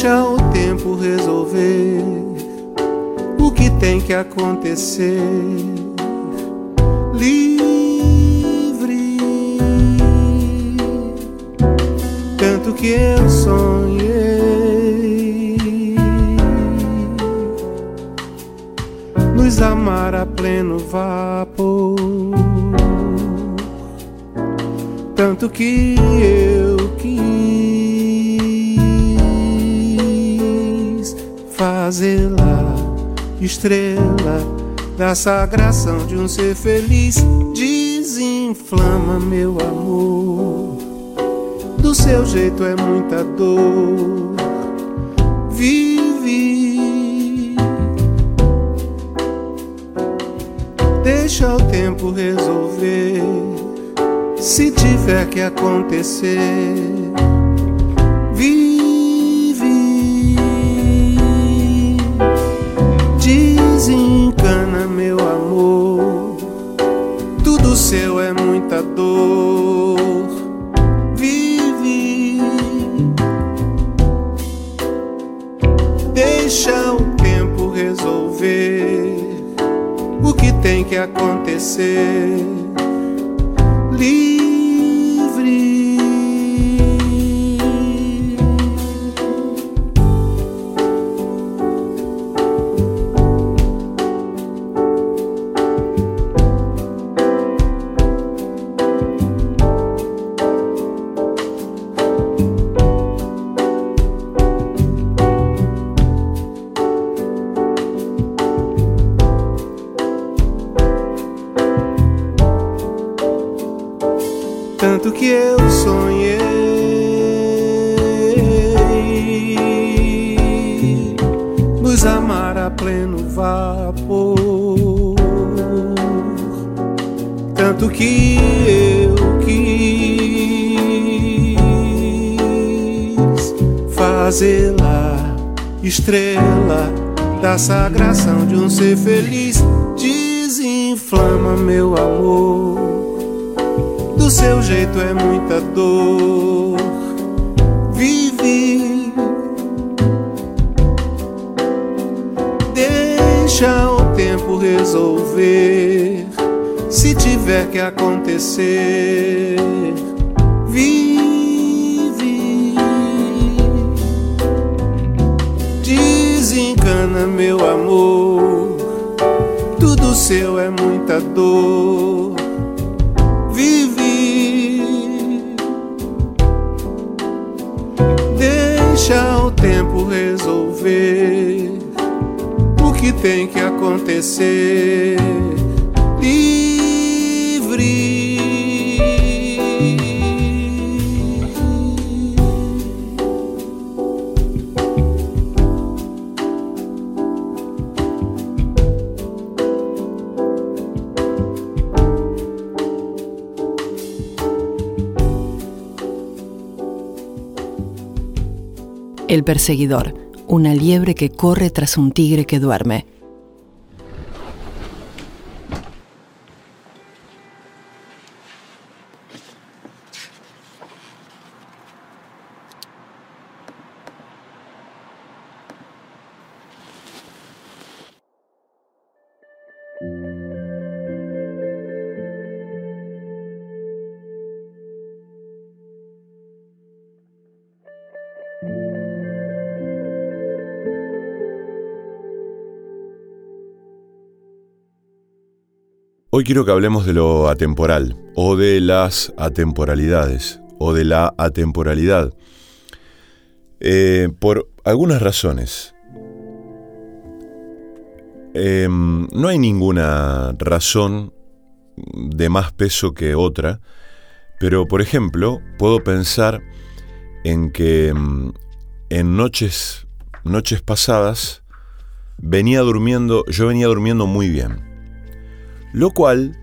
deixa o tempo resolver o que tem que acontecer. Livre, tanto que eu sonhei. Nos amar a pleno vapor, tanto que eu quis fazê-la estrela da sagração de um ser feliz. Desinflama, meu amor. Do seu jeito é muita dor. Vive. Deixa o tempo resolver. Se tiver que acontecer. Desencana, meu amor. Tudo seu é muita dor. Vive. Deixa o tempo resolver o que tem que acontecer. Que eu sonhei nos amar a pleno vapor. Tanto que eu quis fazê-la estrela da sagração de um ser feliz. É muita El perseguidor, una liebre que corre tras un tigre que duerme. Hoy quiero que hablemos de lo atemporal, o de las atemporalidades, o de la atemporalidad, eh, por algunas razones. Em, no hay ninguna razón de más peso que otra, pero por ejemplo, puedo pensar en que em, en noches, noches pasadas venía durmiendo, yo venía durmiendo muy bien. Lo cual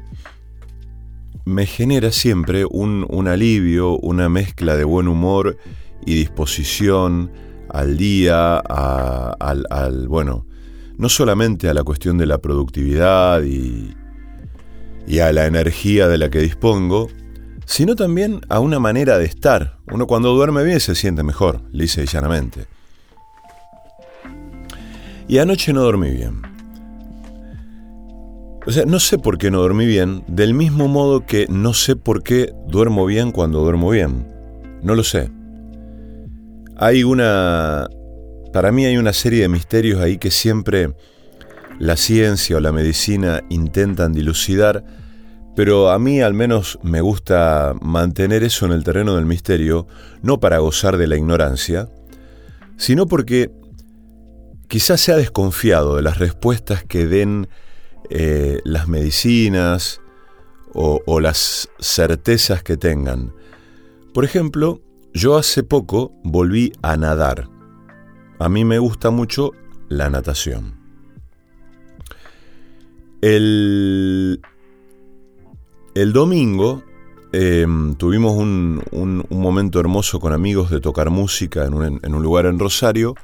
me genera siempre un, alivio, una mezcla de buen humor y disposición al día, al, bueno, no solamente a la cuestión de la productividad y, y a la energía de la que dispongo, sino también a una manera de estar. Uno cuando duerme bien se siente mejor, lisa y llanamente. Y anoche no dormí bien. O sea, no sé por qué no dormí bien, del mismo modo que no sé por qué duermo bien cuando duermo bien. No lo sé. Hay una... Para mí hay una serie de misterios ahí que siempre la ciencia o la medicina intentan dilucidar, pero a mí al menos me gusta mantener eso en el terreno del misterio, no para gozar de la ignorancia, sino porque quizás sea desconfiado de las respuestas que den eh, las medicinas o, las certezas que tengan. Por ejemplo, yo hace poco volví a nadar. A mí me gusta mucho la natación. El, el domingo em, tuvimos un, un, momento hermoso con amigos de tocar música en un, en un lugar en Rosario.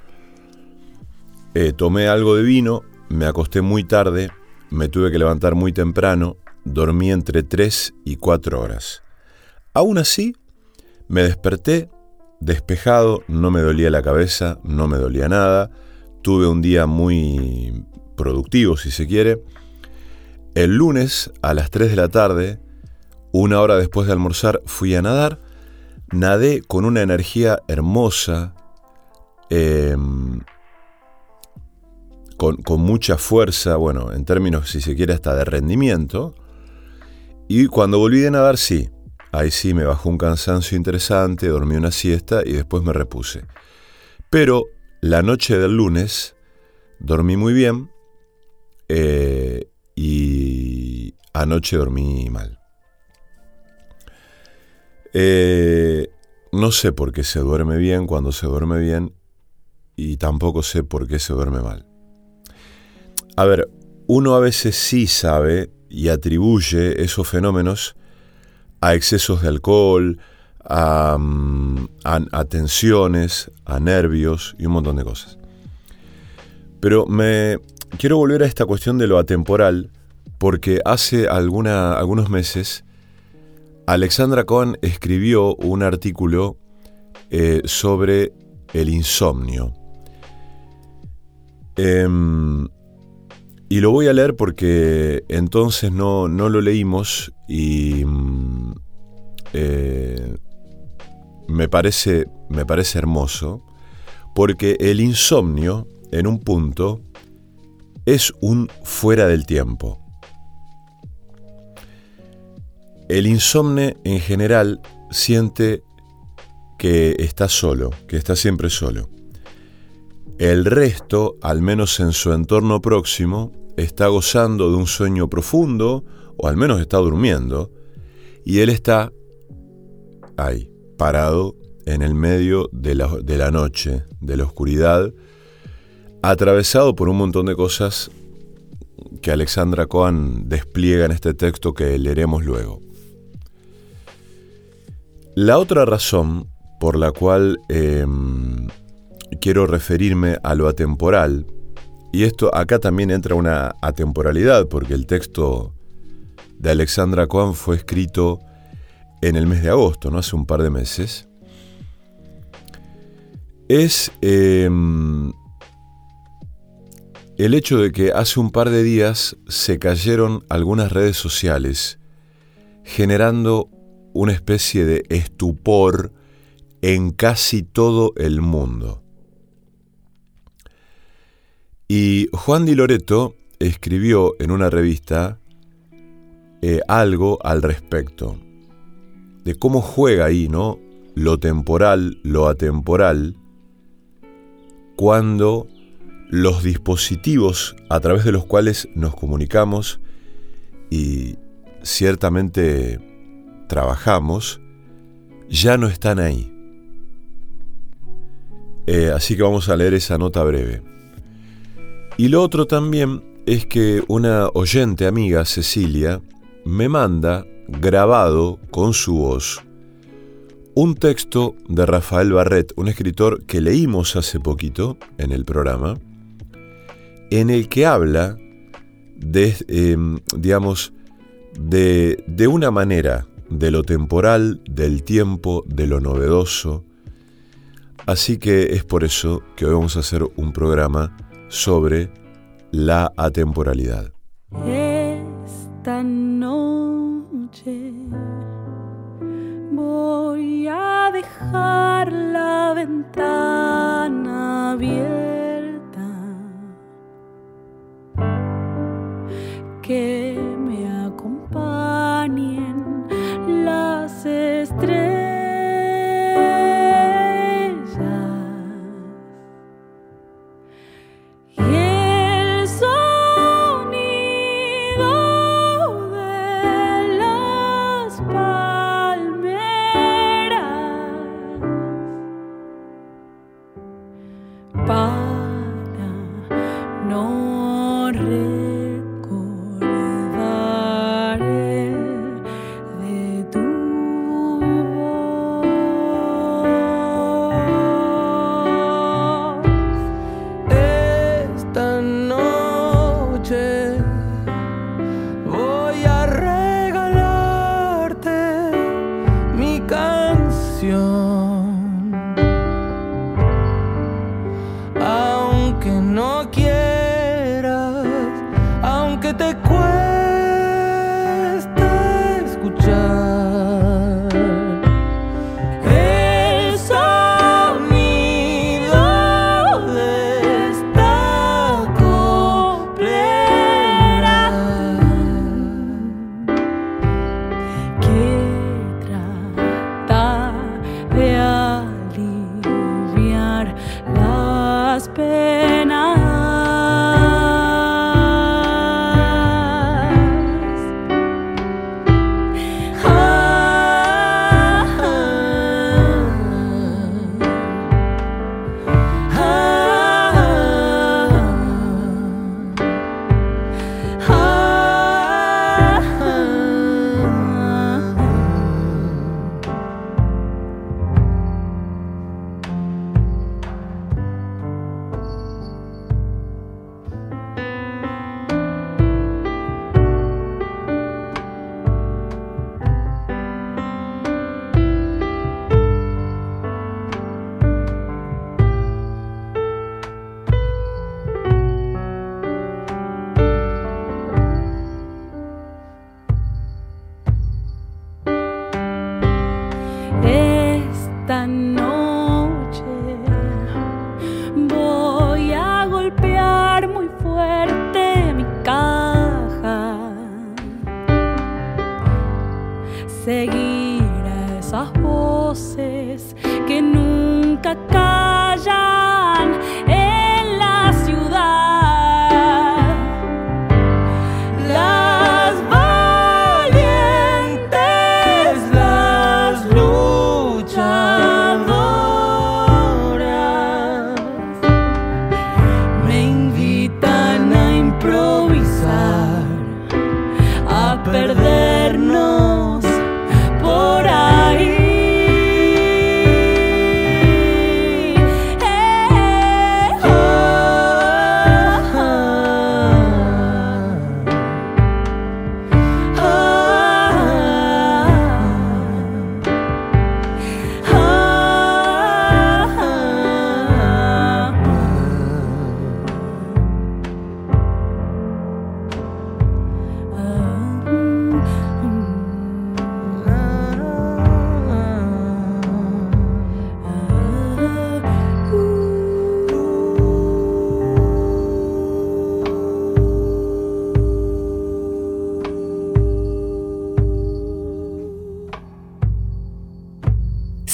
Eh, tomé algo de vino, me acosté muy tarde, me tuve que levantar muy temprano, dormí entre 3 y 4 horas. Aún así, me desperté despejado, no me dolía la cabeza, no me dolía nada, tuve un día muy productivo si se quiere, el lunes a las 3 de la tarde, una hora después de almorzar, fui a nadar. Nadé con una energía hermosa, em, con, mucha fuerza, bueno, en términos, si se quiere, hasta de rendimiento. Y cuando volví de nadar, sí, ahí sí me bajó un cansancio interesante, dormí una siesta y después me repuse. Pero la noche del lunes dormí muy bien eh, y anoche dormí mal. Eh, no sé por qué se duerme bien cuando se duerme bien y tampoco sé por qué se duerme mal. A ver, uno a veces sí sabe y atribuye esos fenómenos a excesos de alcohol, a, mm, a, tensiones, a nervios y un montón de cosas. Pero me, quiero volver a esta cuestión de lo atemporal, porque hace algunos meses Alexandra Cohen escribió un artículo eh, sobre el insomnio. Em, y lo voy a leer porque entonces no, no lo leímos y mm, eh, me, parece, me parece hermoso, porque el insomnio, en un punto, es un fuera del tiempo. El insomne en general siente que está solo, que está siempre solo. El resto, al menos en su entorno próximo, está gozando de un sueño profundo, o al menos está durmiendo, y él está ahí, parado en el medio de la, de la noche, de la oscuridad, atravesado por un montón de cosas que Alexandra Cohen despliega en este texto que leeremos luego. La otra razón por la cual em, quiero referirme a lo atemporal, y esto acá también entra una atemporalidad, porque el texto de Alexandra Cohen fue escrito en el mes de agosto, no hace un par de meses, es em, el hecho de que hace un par de días se cayeron algunas redes sociales, generando una especie de estupor en casi todo el mundo. Y Juan Di Loreto escribió en una revista eh, algo al respecto, de cómo juega ahí, ¿no? Lo temporal, lo atemporal, cuando los dispositivos a través de los cuales nos comunicamos y ciertamente trabajamos, ya no están ahí. Eh, así que vamos a leer esa nota breve. Y lo otro también es que una oyente amiga, Cecilia, me manda grabado con su voz un texto de Rafael Barret, un escritor que leímos hace poquito en el programa, en el que habla de, em, digamos, de, de una manera de lo temporal, del tiempo, de lo novedoso. Así que es por eso que hoy vamos a hacer un programa sobre la atemporalidad. Esta noche voy a dejar la ventana abierta.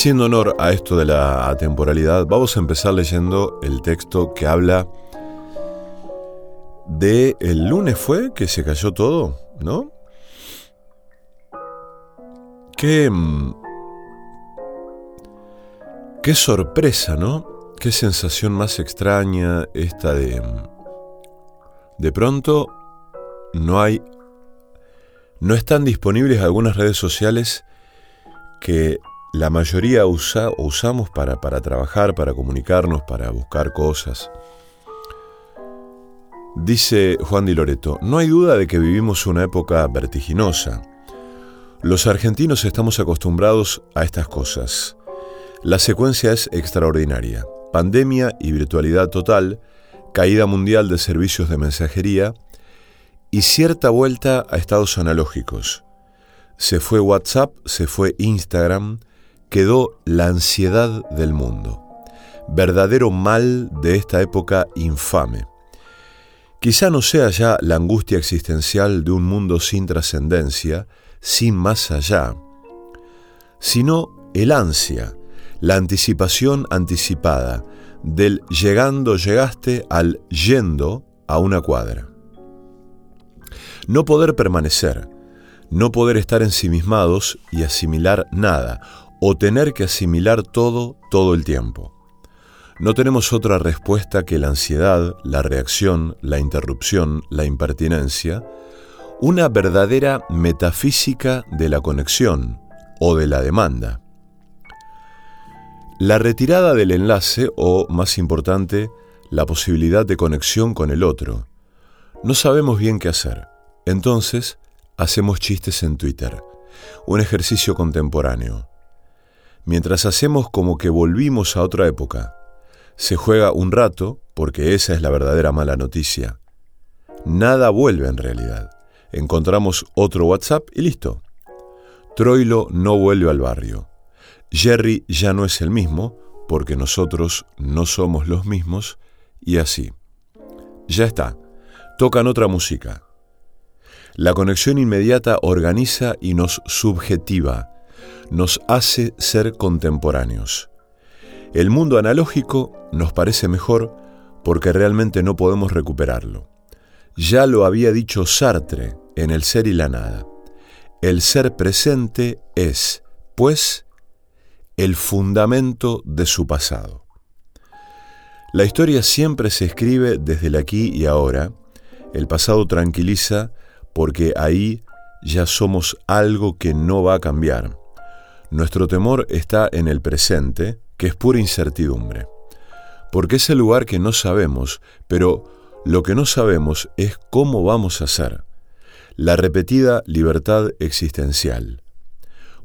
Haciendo honor a esto de la atemporalidad, vamos a empezar leyendo el texto que habla de el lunes fue que se cayó todo, ¿no? Qué mm, qué sorpresa, ¿no? Qué sensación más extraña esta de mm, de pronto no hay no están disponibles algunas redes sociales que la mayoría usa usamos para, para trabajar, para comunicarnos, para buscar cosas. Dice Juan Di Loreto, no hay duda de que vivimos una época vertiginosa. Los argentinos estamos acostumbrados a estas cosas. La secuencia es extraordinaria. Pandemia y virtualidad total, caída mundial de servicios de mensajería y cierta vuelta a estados analógicos. Se fue WhatsApp, se fue Instagram, quedó la ansiedad del mundo, verdadero mal de esta época infame. Quizá no sea ya la angustia existencial de un mundo sin trascendencia, sin más allá, sino el ansia, la anticipación anticipada del llegando llegaste al yendo a una cuadra. No poder permanecer, no poder estar ensimismados y asimilar nada, o tener que asimilar todo todo el tiempo. No tenemos otra respuesta que la ansiedad, la reacción, la interrupción, la impertinencia, una verdadera metafísica de la conexión o de la demanda. La retirada del enlace o, más importante, la posibilidad de conexión con el otro. No sabemos bien qué hacer. Entonces, hacemos chistes en Twitter, un ejercicio contemporáneo mientras hacemos como que volvimos a otra época. Se juega un rato, porque esa es la verdadera mala noticia. Nada vuelve en realidad. Encontramos otro WhatsApp y listo. Troilo no vuelve al barrio. Jerry ya no es el mismo, porque nosotros no somos los mismos, y así. Ya está. Tocan otra música. La conexión inmediata organiza y nos subjetiva nos hace ser contemporáneos. El mundo analógico nos parece mejor porque realmente no podemos recuperarlo. Ya lo había dicho Sartre en El ser y la nada. El ser presente es, pues, el fundamento de su pasado. La historia siempre se escribe desde el aquí y ahora. El pasado tranquiliza porque ahí ya somos algo que no va a cambiar. Nuestro temor está en el presente, que es pura incertidumbre, porque es el lugar que no sabemos, pero lo que no sabemos es cómo vamos a ser, la repetida libertad existencial,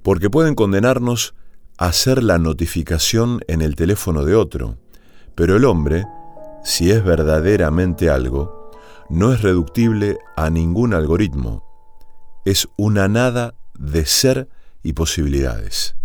porque pueden condenarnos a hacer la notificación en el teléfono de otro, pero el hombre, si es verdaderamente algo, no es reductible a ningún algoritmo, es una nada de ser y posibilidades.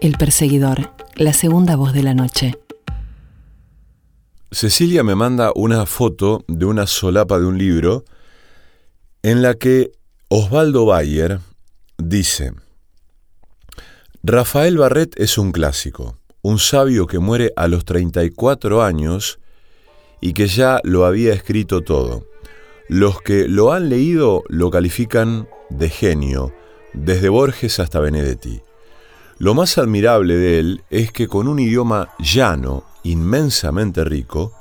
El perseguidor, la segunda voz de la noche. Cecilia me manda una foto de una solapa de un libro en la que Osvaldo Bayer dice, Rafael Barret es un clásico, un sabio que muere a los 34 años y que ya lo había escrito todo. Los que lo han leído lo califican de genio, desde Borges hasta Benedetti. Lo más admirable de él es que con un idioma llano, inmensamente rico,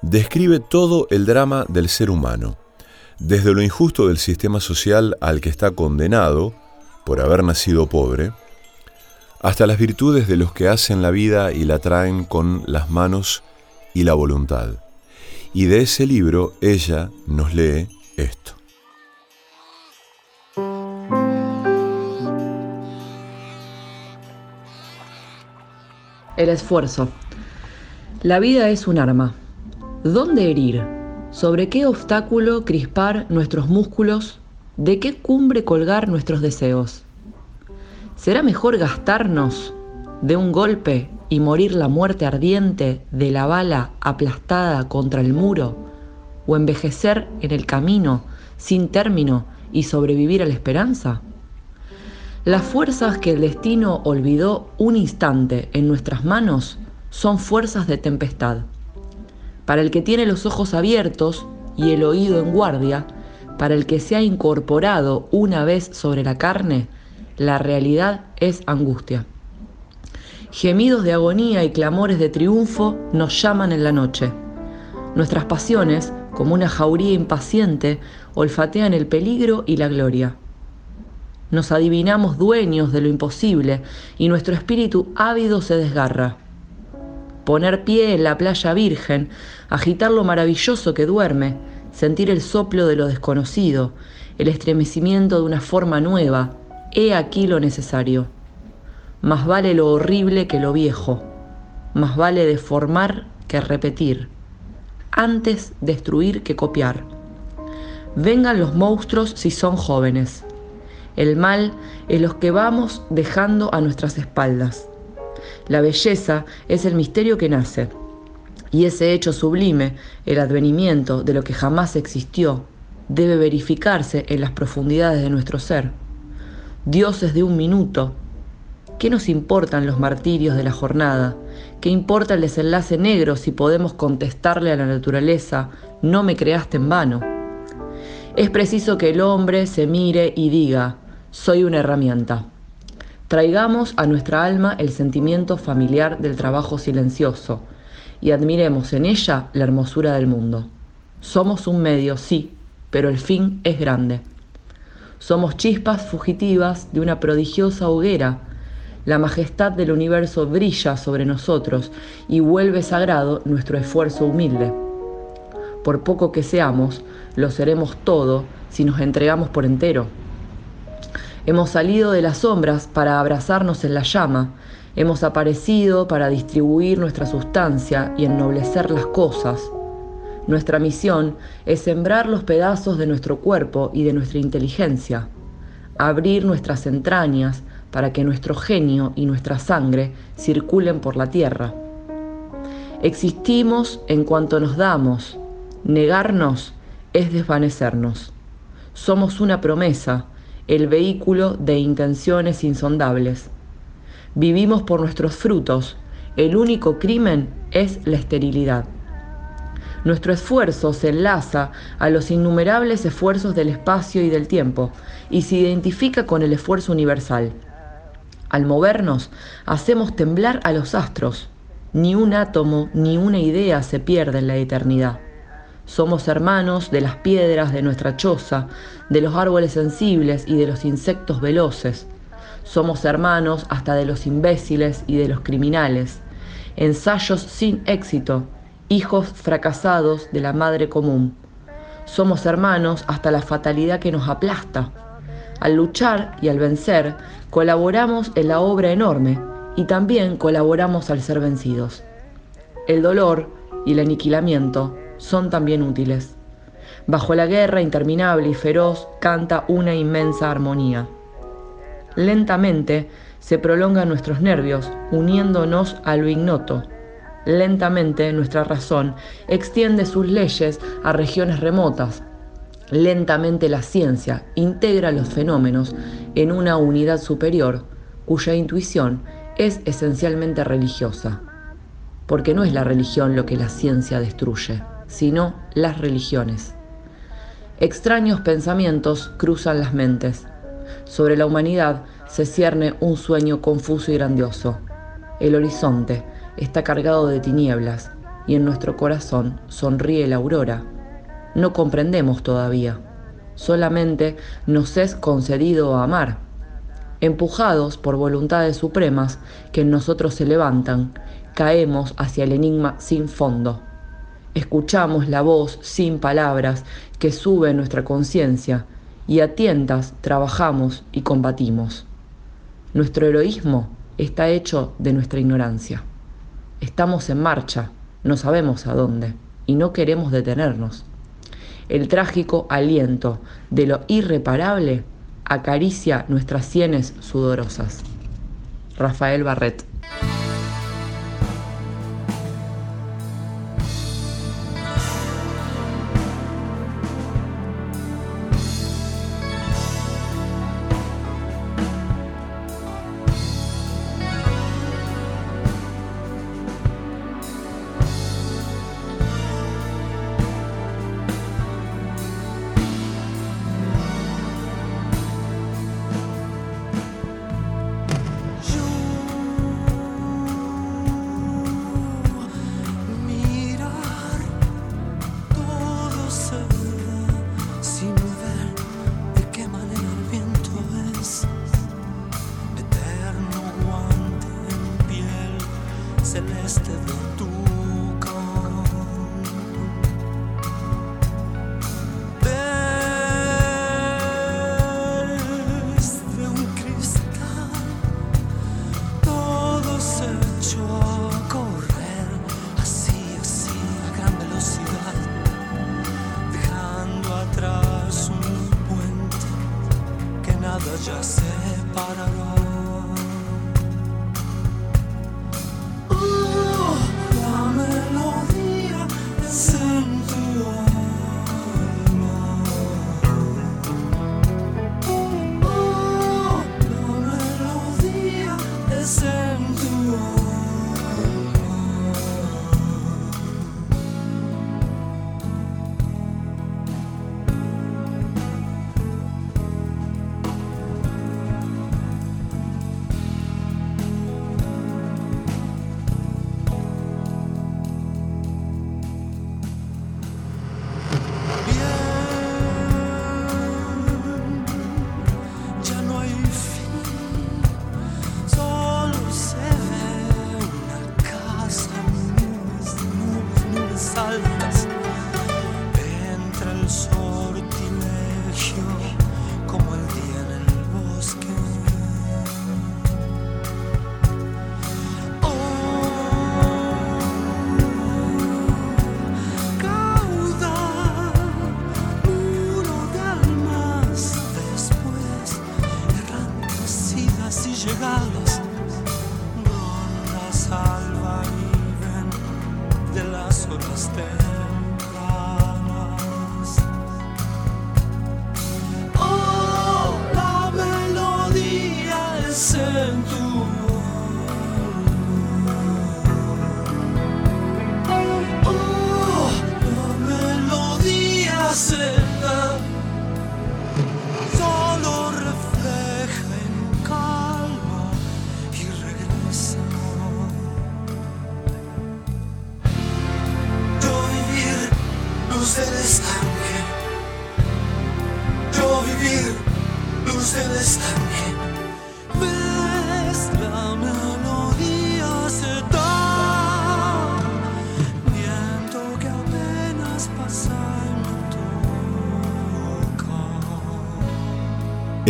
describe todo el drama del ser humano, desde lo injusto del sistema social al que está condenado por haber nacido pobre, hasta las virtudes de los que hacen la vida y la traen con las manos y la voluntad. Y de ese libro ella nos lee esto. El esfuerzo. La vida es un arma. ¿Dónde herir? ¿Sobre qué obstáculo crispar nuestros músculos? ¿De qué cumbre colgar nuestros deseos? ¿Será mejor gastarnos de un golpe y morir la muerte ardiente de la bala aplastada contra el muro? ¿O envejecer en el camino sin término y sobrevivir a la esperanza? Las fuerzas que el destino olvidó un instante en nuestras manos son fuerzas de tempestad. Para el que tiene los ojos abiertos y el oído en guardia, para el que se ha incorporado una vez sobre la carne, la realidad es angustia. Gemidos de agonía y clamores de triunfo nos llaman en la noche. Nuestras pasiones, como una jauría impaciente, olfatean el peligro y la gloria. Nos adivinamos dueños de lo imposible y nuestro espíritu ávido se desgarra. Poner pie en la playa virgen, agitar lo maravilloso que duerme, sentir el soplo de lo desconocido, el estremecimiento de una forma nueva, he aquí lo necesario. Más vale lo horrible que lo viejo, más vale deformar que repetir, antes destruir que copiar. Vengan los monstruos si son jóvenes el mal es los que vamos dejando a nuestras espaldas. La belleza es el misterio que nace, y ese hecho sublime, el advenimiento de lo que jamás existió, debe verificarse en las profundidades de nuestro ser. Dioses de un minuto, ¿qué nos importan los martirios de la jornada? ¿Qué importa el desenlace negro si podemos contestarle a la naturaleza, no me creaste en vano? Es preciso que el hombre se mire y diga, soy una herramienta. Traigamos a nuestra alma el sentimiento familiar del trabajo silencioso y admiremos en ella la hermosura del mundo. Somos un medio, sí, pero el fin es grande. Somos chispas fugitivas de una prodigiosa hoguera. La majestad del universo brilla sobre nosotros y vuelve sagrado nuestro esfuerzo humilde. Por poco que seamos, lo seremos todo si nos entregamos por entero. Hemos salido de las sombras para abrazarnos en la llama Hemos aparecido para distribuir nuestra sustancia y ennoblecer las cosas. Nuestra misión es sembrar los pedazos de nuestro cuerpo y de nuestra inteligencia, abrir nuestras entrañas para que nuestro genio y nuestra sangre circulen por la tierra. Existimos en cuanto nos damos, negarnos es desvanecernos. Somos una promesa, el vehículo de intenciones insondables. Vivimos por nuestros frutos, el único crimen es la esterilidad. Nuestro esfuerzo se enlaza a los innumerables esfuerzos del espacio y del tiempo y se identifica con el esfuerzo universal. Al movernos, hacemos temblar a los astros. Ni un átomo ni una idea se pierde en la eternidad. Somos hermanos de las piedras de nuestra choza, de los árboles sensibles y de los insectos veloces. Somos hermanos hasta de los imbéciles y de los criminales. Ensayos sin éxito, hijos fracasados de la madre común. Somos hermanos hasta la fatalidad que nos aplasta. Al luchar y al vencer, colaboramos en la obra enorme y también colaboramos al ser vencidos. El dolor y el aniquilamiento son también útiles. Bajo la guerra interminable y feroz canta una inmensa armonía. Lentamente se prolongan nuestros nervios, uniéndonos a lo ignoto. Lentamente nuestra razón extiende sus leyes a regiones remotas. Lentamente la ciencia integra los fenómenos en una unidad superior, cuya intuición es esencialmente religiosa. Porque no es la religión lo que la ciencia destruye sino las religiones. Extraños pensamientos cruzan las mentes. Sobre la humanidad se cierne un sueño confuso y grandioso. El horizonte está cargado de tinieblas y en nuestro corazón sonríe la aurora. No comprendemos todavía. Solamente nos es concedido amar. Empujados por voluntades supremas que en nosotros se levantan, caemos hacia el enigma sin fondo escuchamos la voz sin palabras que sube nuestra conciencia y a tientas trabajamos y combatimos. Nuestro heroísmo está hecho de nuestra ignorancia. Estamos en marcha, no sabemos a dónde y no queremos detenernos. El trágico aliento de lo irreparable acaricia nuestras sienes sudorosas. Rafael Barret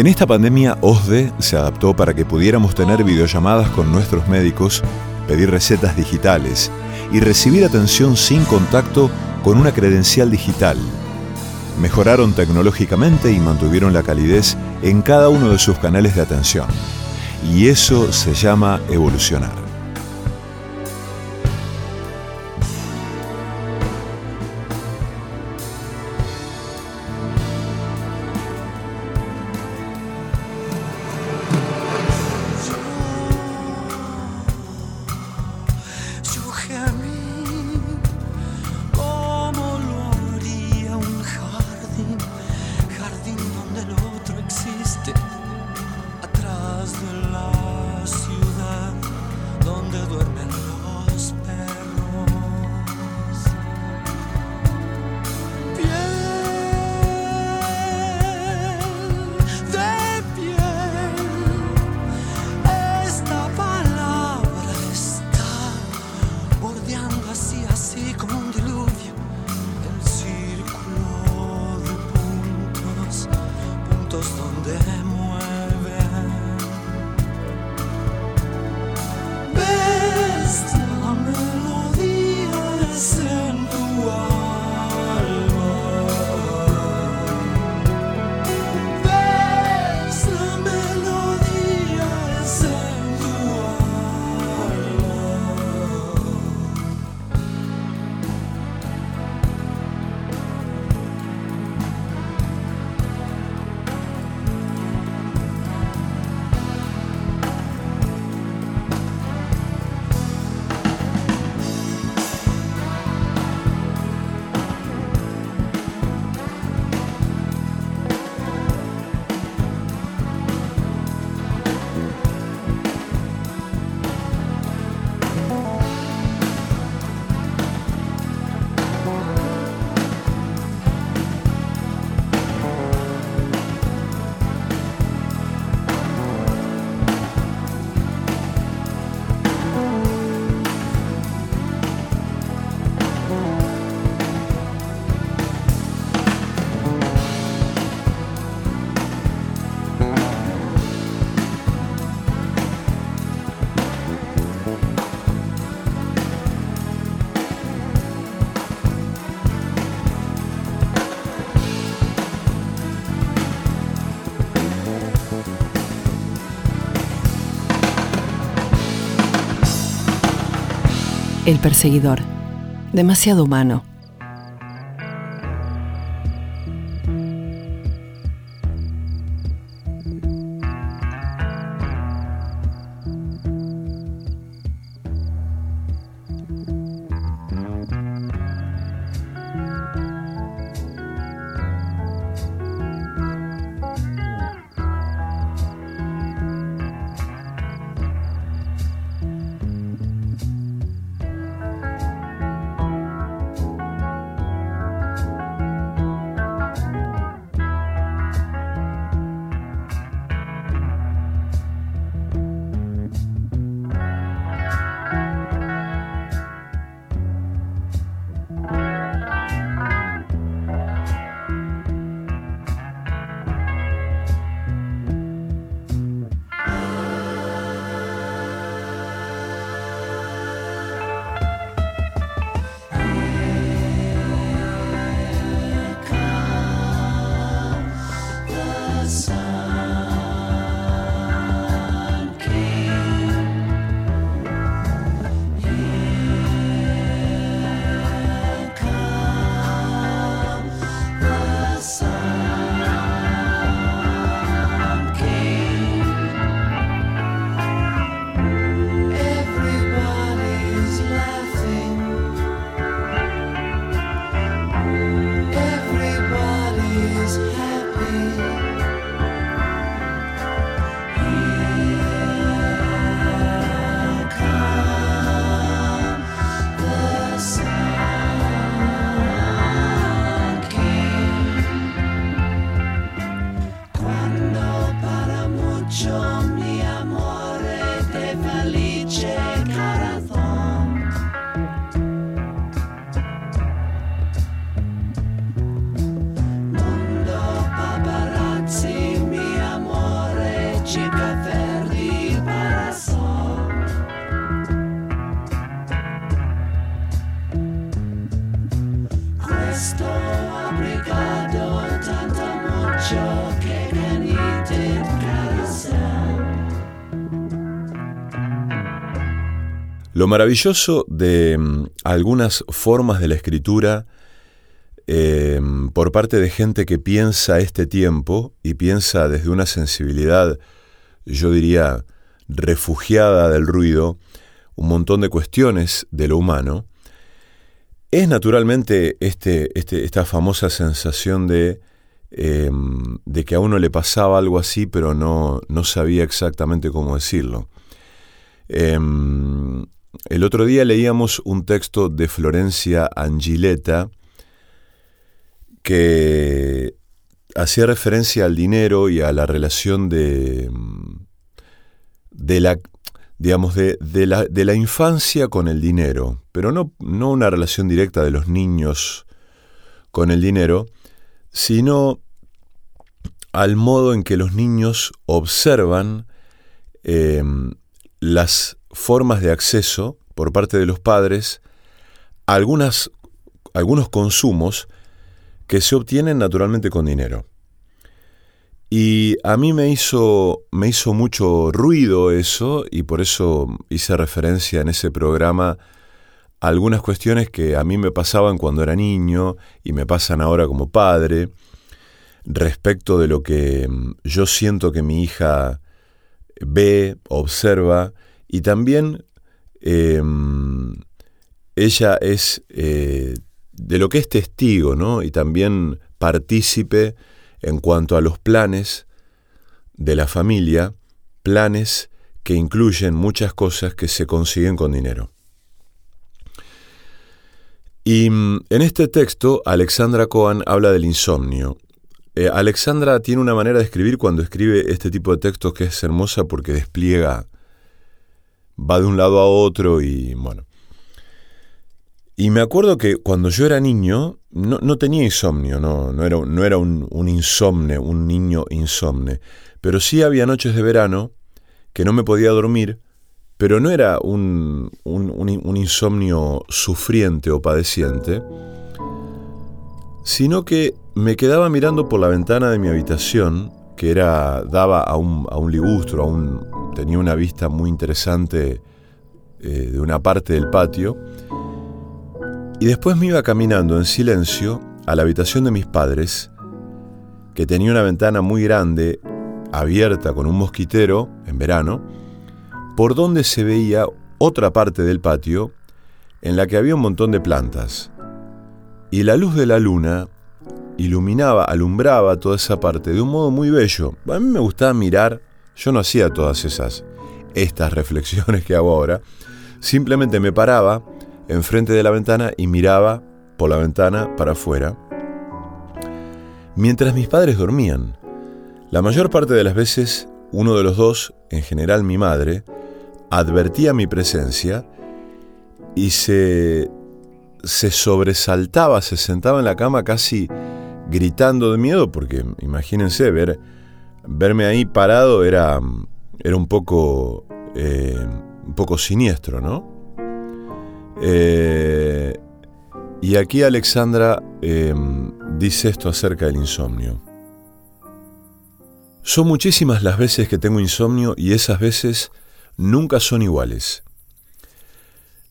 En esta pandemia, OSDE se adaptó para que pudiéramos tener videollamadas con nuestros médicos, pedir recetas digitales y recibir atención sin contacto con una credencial digital. Mejoraron tecnológicamente y mantuvieron la calidez en cada uno de sus canales de atención. Y eso se llama evolucionar. El perseguidor. Demasiado humano. Lo maravilloso de mm, algunas formas de la escritura eh, por parte de gente que piensa este tiempo y piensa desde una sensibilidad, yo diría, refugiada del ruido, un montón de cuestiones de lo humano, es naturalmente este, este, esta famosa sensación de, eh, de que a uno le pasaba algo así, pero no, no sabía exactamente cómo decirlo. Em, el otro día leíamos un texto de Florencia Angiletta que hacía referencia al dinero y a la relación de, de la digamos, de, de, la, de la infancia con el dinero, pero no, no una relación directa de los niños con el dinero, sino al modo en que los niños observan eh, las formas de acceso por parte de los padres a algunas, algunos consumos que se obtienen naturalmente con dinero. Y a mí me hizo, me hizo mucho ruido eso y por eso hice referencia en ese programa a algunas cuestiones que a mí me pasaban cuando era niño y me pasan ahora como padre respecto de lo que mm, yo siento que mi hija ve, observa y también eh, ella es eh, de lo que es testigo, ¿no? Y también partícipe en cuanto a los planes de la familia, planes que incluyen muchas cosas que se consiguen con dinero. Y mm, en este texto, Alexandra Cohen habla del insomnio. Eh, Alexandra tiene una manera de escribir cuando escribe este tipo de textos que es hermosa porque despliega, va de un lado a otro y bueno. Y me acuerdo que cuando yo era niño, no, no tenía insomnio, no, no era, no era un, insomne, un niño insomne, pero sí había noches de verano que no me podía dormir, pero no era un, un insomnio sufriente o padeciente, sino que me quedaba mirando por la ventana de mi habitación, que era, daba a un, a un ligustro, a un, tenía una vista muy interesante eh, de una parte del patio, y después me iba caminando en silencio a la habitación de mis padres, que tenía una ventana muy grande, abierta con un mosquitero en verano, por donde se veía otra parte del patio en la que había un montón de plantas. Y la luz de la luna iluminaba, alumbraba toda esa parte de un modo muy bello. A mí me gustaba mirar, yo no hacía todas esas, estas reflexiones que hago ahora, simplemente me paraba, enfrente de la ventana y miraba por la ventana para afuera. Mientras mis padres dormían, la mayor parte de las veces uno de los dos, en general mi madre, advertía mi presencia y se, se sobresaltaba, se sentaba en la cama casi gritando de miedo, porque imagínense, ver, verme ahí parado era, era un, poco, eh, un poco siniestro, ¿no? Eh, y aquí Alexandra eh, dice esto acerca del insomnio. Son muchísimas las veces que tengo insomnio y esas veces nunca son iguales.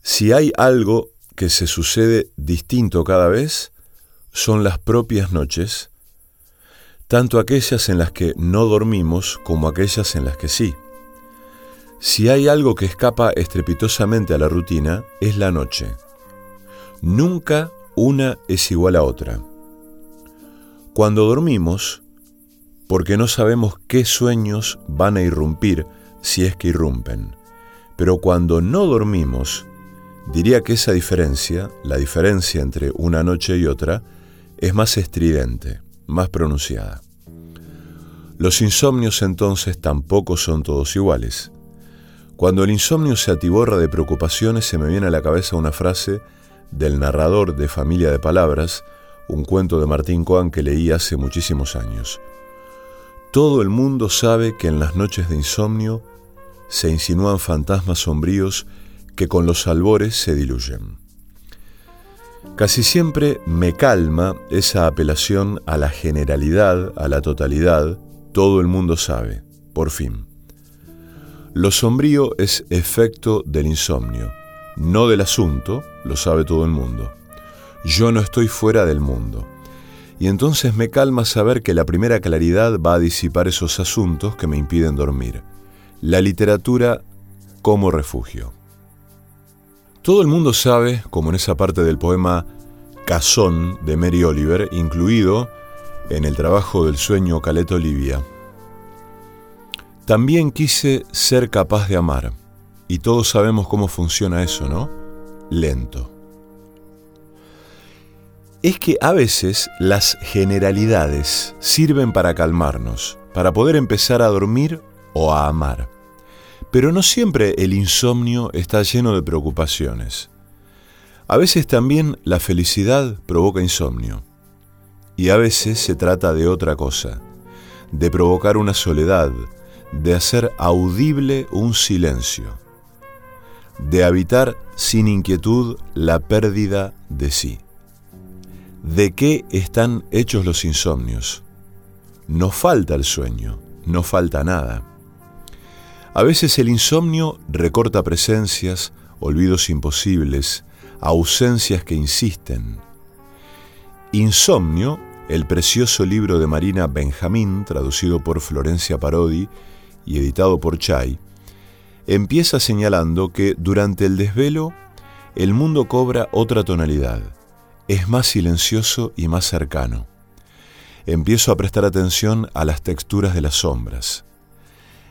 Si hay algo que se sucede distinto cada vez, son las propias noches, tanto aquellas en las que no dormimos como aquellas en las que sí. Si hay algo que escapa estrepitosamente a la rutina, es la noche. Nunca una es igual a otra. Cuando dormimos, porque no sabemos qué sueños van a irrumpir si es que irrumpen, pero cuando no dormimos, diría que esa diferencia, la diferencia entre una noche y otra, es más estridente, más pronunciada. Los insomnios entonces tampoco son todos iguales. Cuando el insomnio se atiborra de preocupaciones se me viene a la cabeza una frase del narrador de Familia de Palabras, un cuento de Martín Coan que leí hace muchísimos años. Todo el mundo sabe que en las noches de insomnio se insinúan fantasmas sombríos que con los albores se diluyen. Casi siempre me calma esa apelación a la generalidad, a la totalidad, todo el mundo sabe, por fin. Lo sombrío es efecto del insomnio, no del asunto, lo sabe todo el mundo. Yo no estoy fuera del mundo. Y entonces me calma saber que la primera claridad va a disipar esos asuntos que me impiden dormir. La literatura como refugio. Todo el mundo sabe, como en esa parte del poema Cazón de Mary Oliver, incluido en el trabajo del sueño Caleta Olivia. También quise ser capaz de amar, y todos sabemos cómo funciona eso, ¿no? Lento. Es que a veces las generalidades sirven para calmarnos, para poder empezar a dormir o a amar. Pero no siempre el insomnio está lleno de preocupaciones. A veces también la felicidad provoca insomnio. Y a veces se trata de otra cosa, de provocar una soledad, de hacer audible un silencio, de habitar sin inquietud la pérdida de sí. ¿De qué están hechos los insomnios? No falta el sueño, no falta nada. A veces el insomnio recorta presencias, olvidos imposibles, ausencias que insisten. Insomnio, el precioso libro de Marina Benjamín, traducido por Florencia Parodi y editado por Chay, empieza señalando que durante el desvelo el mundo cobra otra tonalidad, es más silencioso y más cercano. Empiezo a prestar atención a las texturas de las sombras.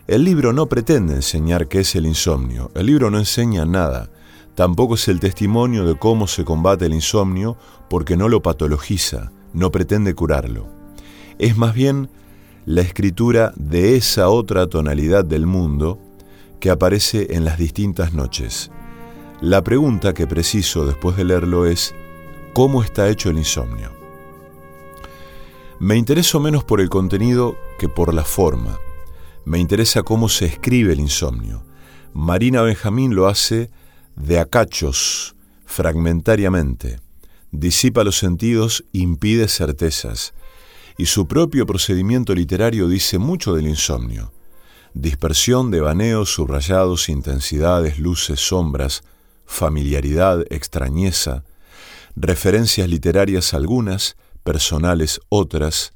El libro no pretende enseñar qué es el insomnio, el libro no enseña nada, tampoco es el testimonio de cómo se combate el insomnio porque no lo patologiza, no pretende curarlo. Es más bien la escritura de esa otra tonalidad del mundo que aparece en las distintas noches. La pregunta que preciso después de leerlo es, ¿cómo está hecho el insomnio? Me intereso menos por el contenido que por la forma. Me interesa cómo se escribe el insomnio. Marina Benjamín lo hace de acachos, fragmentariamente. Disipa los sentidos, impide certezas. Y su propio procedimiento literario dice mucho del insomnio. Dispersión de baneos, subrayados, intensidades, luces, sombras, familiaridad, extrañeza, referencias literarias algunas, personales otras,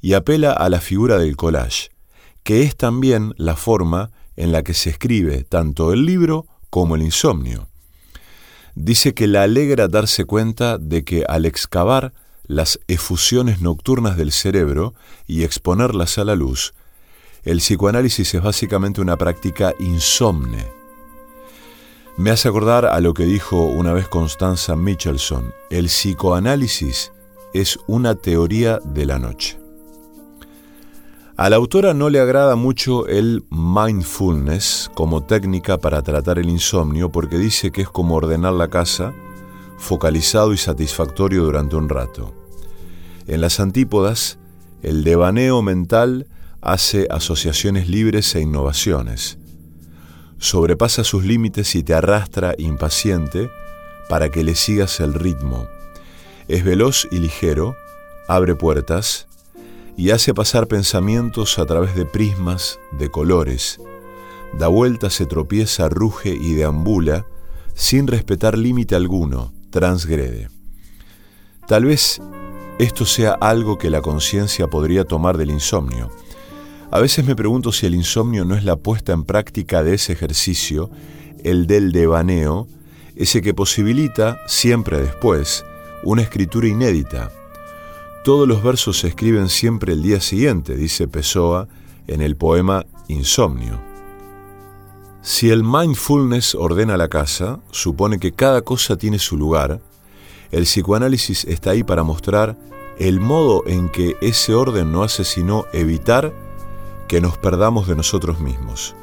y apela a la figura del collage, que es también la forma en la que se escribe tanto el libro como el insomnio. Dice que la alegra darse cuenta de que al excavar las efusiones nocturnas del cerebro y exponerlas a la luz, el psicoanálisis es básicamente una práctica insomne. Me hace acordar a lo que dijo una vez Constanza Michelson, el psicoanálisis es una teoría de la noche. A la autora no le agrada mucho el mindfulness como técnica para tratar el insomnio porque dice que es como ordenar la casa, focalizado y satisfactorio durante un rato. En las antípodas, el devaneo mental hace asociaciones libres e innovaciones. Sobrepasa sus límites y te arrastra impaciente para que le sigas el ritmo. Es veloz y ligero, abre puertas, y hace pasar pensamientos a través de prismas, de colores. Da vuelta, se tropieza, ruge y deambula, sin respetar límite alguno, transgrede. Tal vez esto sea algo que la conciencia podría tomar del insomnio. A veces me pregunto si el insomnio no es la puesta en práctica de ese ejercicio, el del devaneo, ese que posibilita, siempre después, una escritura inédita, todos los versos se escriben siempre el día siguiente, dice Pessoa en el poema Insomnio. Si el mindfulness ordena la casa, supone que cada cosa tiene su lugar, el psicoanálisis está ahí para mostrar el modo en que ese orden no hace sino evitar que nos perdamos de nosotros mismos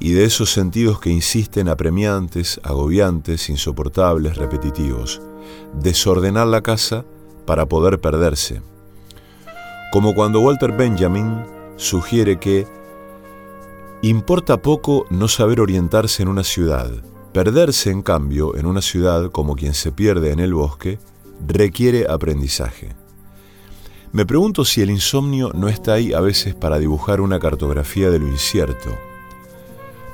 y de esos sentidos que insisten apremiantes, agobiantes, insoportables, repetitivos. Desordenar la casa para poder perderse. Como cuando Walter Benjamin sugiere que importa poco no saber orientarse en una ciudad, Perderse, en cambio, en una ciudad como quien se pierde en el bosque, requiere aprendizaje. Me pregunto si el insomnio no está ahí a veces para dibujar una cartografía de lo incierto,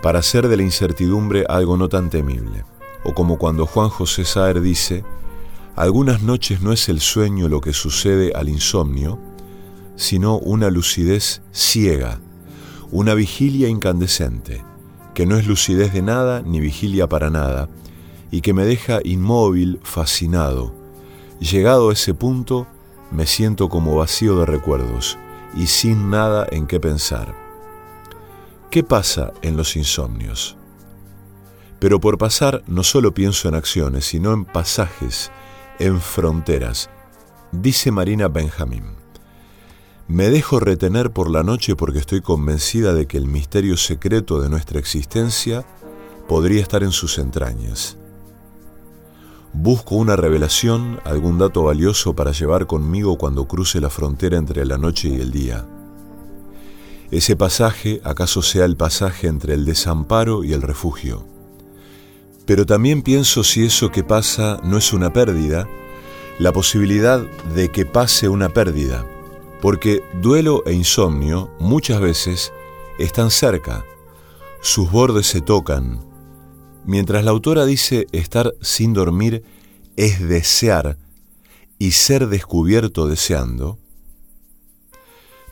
para hacer de la incertidumbre algo no tan temible, o como cuando Juan José Saer dice, algunas noches no es el sueño lo que sucede al insomnio, sino una lucidez ciega, una vigilia incandescente, que no es lucidez de nada ni vigilia para nada, y que me deja inmóvil, fascinado. Llegado a ese punto, me siento como vacío de recuerdos y sin nada en qué pensar. ¿Qué pasa en los insomnios? Pero por pasar no solo pienso en acciones, sino en pasajes, en fronteras, dice Marina Benjamin. Me dejo retener por la noche porque estoy convencida de que el misterio secreto de nuestra existencia podría estar en sus entrañas. Busco una revelación, algún dato valioso para llevar conmigo cuando cruce la frontera entre la noche y el día. Ese pasaje acaso sea el pasaje entre el desamparo y el refugio. Pero también pienso si eso que pasa no es una pérdida, la posibilidad de que pase una pérdida, porque duelo e insomnio muchas veces están cerca, sus bordes se tocan. Mientras la autora dice estar sin dormir es desear y ser descubierto deseando,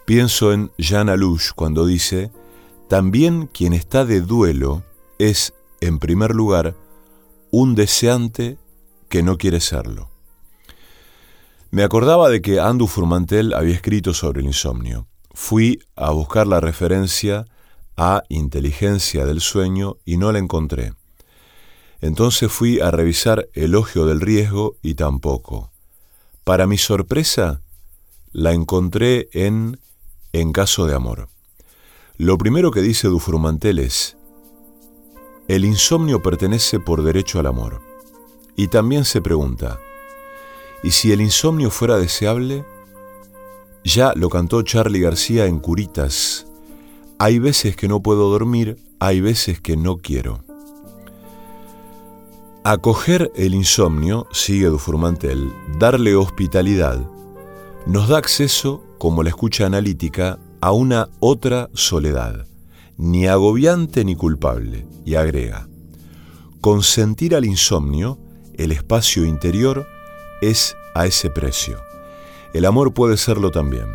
pienso en Jean Alouche cuando dice, también quien está de duelo es, en primer lugar, un deseante que no quiere serlo. Me acordaba de que Andu Furmantel había escrito sobre el insomnio. Fui a buscar la referencia a inteligencia del sueño y no la encontré. Entonces fui a revisar Elogio del Riesgo y tampoco. Para mi sorpresa, la encontré en En caso de amor. Lo primero que dice Dufrumantel es, el insomnio pertenece por derecho al amor. Y también se pregunta, ¿y si el insomnio fuera deseable? Ya lo cantó Charlie García en Curitas. Hay veces que no puedo dormir, hay veces que no quiero. Acoger el insomnio, sigue Dufurmantel, darle hospitalidad, nos da acceso, como la escucha analítica, a una otra soledad, ni agobiante ni culpable, y agrega, consentir al insomnio, el espacio interior, es a ese precio. El amor puede serlo también.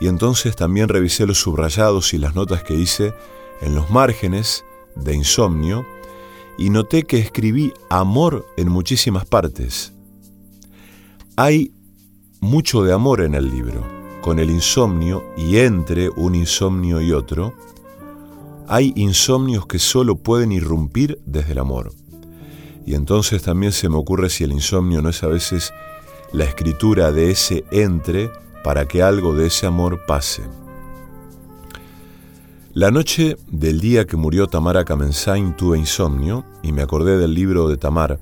Y entonces también revisé los subrayados y las notas que hice en los márgenes de insomnio, y noté que escribí amor en muchísimas partes. Hay mucho de amor en el libro, con el insomnio y entre un insomnio y otro, hay insomnios que solo pueden irrumpir desde el amor. Y entonces también se me ocurre si el insomnio no es a veces la escritura de ese entre para que algo de ese amor pase. La noche del día que murió Tamara Kamensain tuve insomnio y me acordé del libro de Tamar,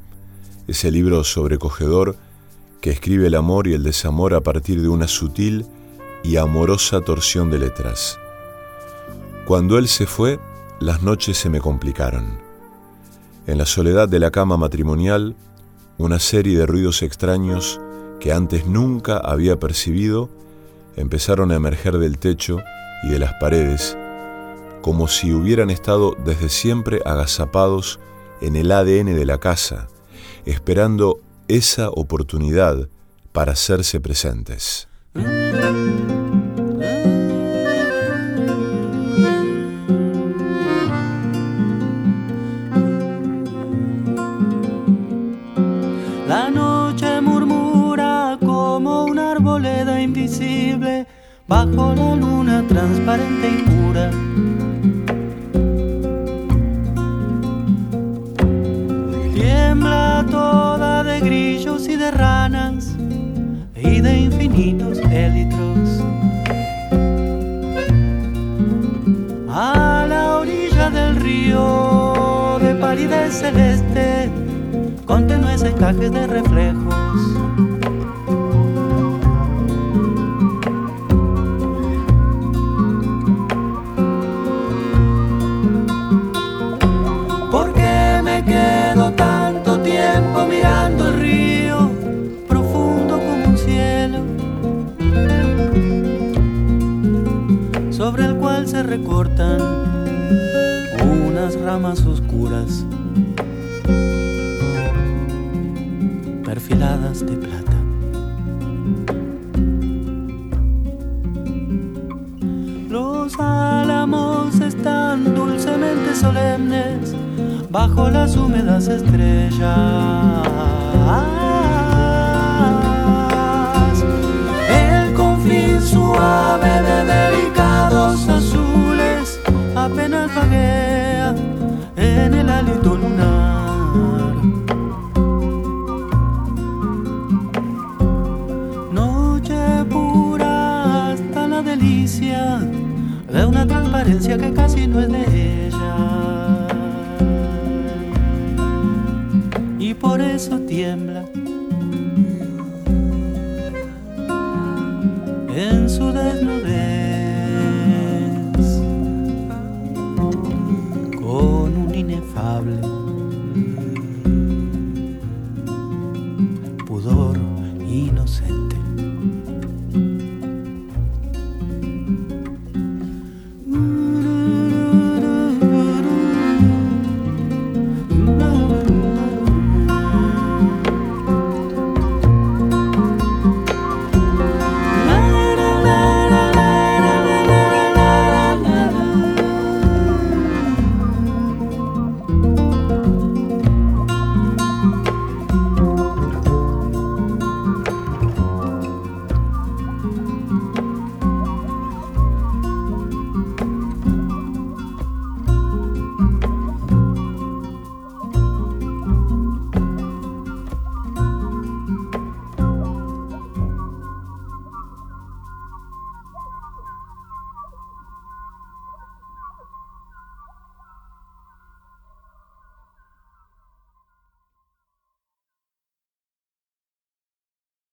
ese libro sobrecogedor que escribe el amor y el desamor a partir de una sutil y amorosa torsión de letras. Cuando él se fue, las noches se me complicaron. En la soledad de la cama matrimonial, una serie de ruidos extraños que antes nunca había percibido empezaron a emerger del techo y de las paredes como si hubieran estado desde siempre agazapados en el ADN de la casa, esperando esa oportunidad para hacerse presentes. Bajo la luna transparente y pura. Tiembla toda de grillos y de ranas y de infinitos élitros. A la orilla del río de palidez celeste, con tenues encajes de reflejos. Unas ramas oscuras perfiladas de plata. Los álamos están dulcemente solemnes bajo las húmedas estrellas. Que casi no es de ella. Y por eso tiembla